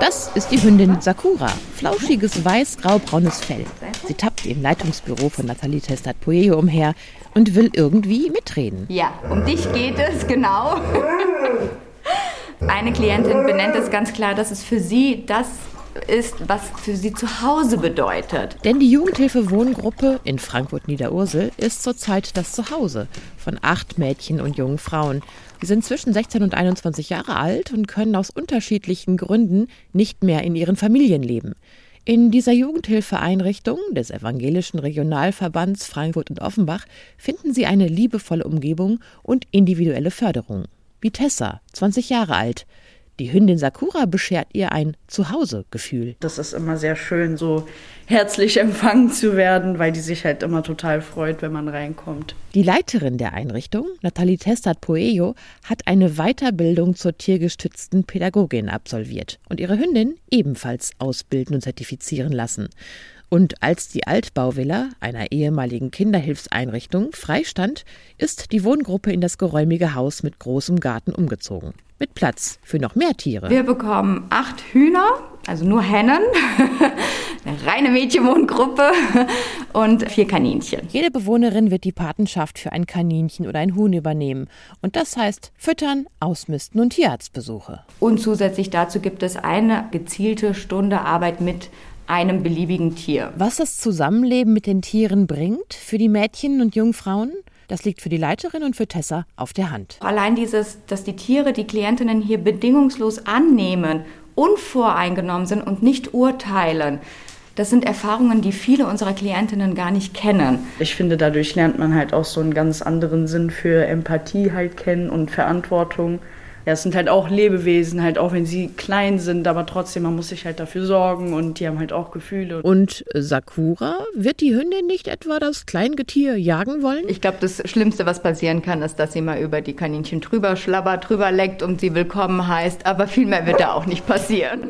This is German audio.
Das ist die Hündin Sakura. Flauschiges weiß-grau-braunes Fell. Sie tappt im Leitungsbüro von Nathalie Testat Poejo umher und will irgendwie mitreden. Ja, um dich geht es, genau. Eine Klientin benennt es ganz klar, dass es für sie das ist, was für sie zu Hause bedeutet. Denn die Jugendhilfe Wohngruppe in Frankfurt-Niederursel ist zurzeit das Zuhause von acht Mädchen und jungen Frauen. Sie sind zwischen 16 und 21 Jahre alt und können aus unterschiedlichen Gründen nicht mehr in ihren Familien leben. In dieser Jugendhilfeeinrichtung des Evangelischen Regionalverbands Frankfurt und Offenbach finden Sie eine liebevolle Umgebung und individuelle Förderung. Wie Tessa, 20 Jahre alt, die Hündin Sakura beschert ihr ein Zuhause-Gefühl. Das ist immer sehr schön, so herzlich empfangen zu werden, weil die sich halt immer total freut, wenn man reinkommt. Die Leiterin der Einrichtung, Nathalie Testat Poejo, hat eine Weiterbildung zur tiergestützten Pädagogin absolviert und ihre Hündin ebenfalls ausbilden und zertifizieren lassen. Und als die Altbauvilla einer ehemaligen Kinderhilfseinrichtung freistand, ist die Wohngruppe in das geräumige Haus mit großem Garten umgezogen. Mit Platz für noch mehr Tiere. Wir bekommen acht Hühner, also nur Hennen, eine reine Mädchenwohngruppe und vier Kaninchen. Jede Bewohnerin wird die Patenschaft für ein Kaninchen oder ein Huhn übernehmen. Und das heißt Füttern, Ausmisten und Tierarztbesuche. Und zusätzlich dazu gibt es eine gezielte Stunde Arbeit mit einem beliebigen Tier. Was das Zusammenleben mit den Tieren bringt für die Mädchen und jungen Frauen? Das liegt für die Leiterin und für Tessa auf der Hand. Allein dieses, dass die Tiere die Klientinnen hier bedingungslos annehmen, unvoreingenommen sind und nicht urteilen. Das sind Erfahrungen, die viele unserer Klientinnen gar nicht kennen. Ich finde, dadurch lernt man halt auch so einen ganz anderen Sinn für Empathie halt kennen und Verantwortung ja, es sind halt auch Lebewesen, halt auch wenn sie klein sind, aber trotzdem, man muss sich halt dafür sorgen und die haben halt auch Gefühle. Und Sakura, wird die Hündin nicht etwa das Kleingetier jagen wollen? Ich glaube, das Schlimmste, was passieren kann, ist, dass sie mal über die Kaninchen drüber schlabbert, drüber leckt und sie willkommen heißt, aber viel mehr wird da auch nicht passieren.